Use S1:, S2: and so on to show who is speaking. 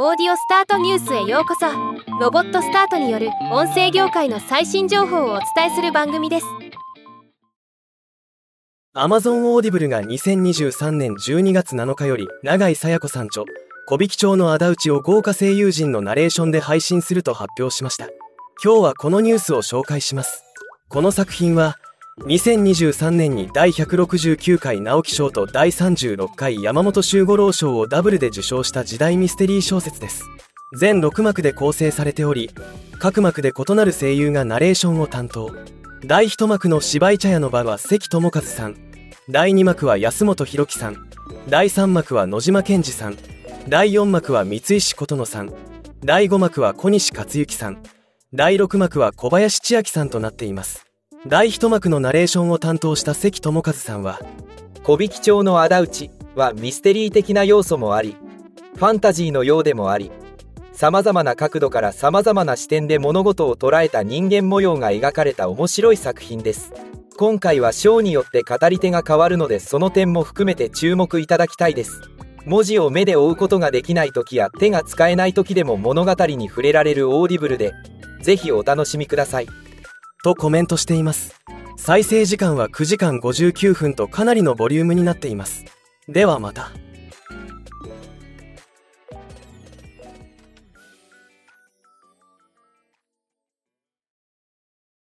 S1: オーディオスタートニュースへようこそ。ロボットスタートによる音声業界の最新情報をお伝えする番組です。
S2: Amazon Audible が2023年12月7日より永井紗耶子さん著木挽町のあだ討ちを豪華声優陣のナレーションで配信すると発表しました。今日はこのニュースを紹介します。この作品は2023年に第169回直木賞と第36回山本周五郎賞をダブルで受賞した時代ミステリー小説です。全6幕で構成されており各幕で異なる声優がナレーションを担当。第1幕の芝居茶屋の場は関智和さん。第2幕は安本博樹さん。第3幕は野島健二さん。第4幕は三石琴乃さん。第5幕は小西克幸さん。第6幕は小林千秋さんとなっています。第一幕のナレーションを担当した関智和さんは
S3: 小引町の仇討ちはミステリー的な要素もありファンタジーのようでもありさまざまな角度からさまざまな視点で物事を捉えた人間模様が描かれた面白い作品です。今回は章によって語り手が変わるのでその点も含めて注目いただきたいです。文字を目で追うことができない時や手が使えない時でも物語に触れられる Audible でぜひお楽しみください。
S2: とコメントしています。再生時間は9時間59分とかなりのボリュームになっています。ではまた。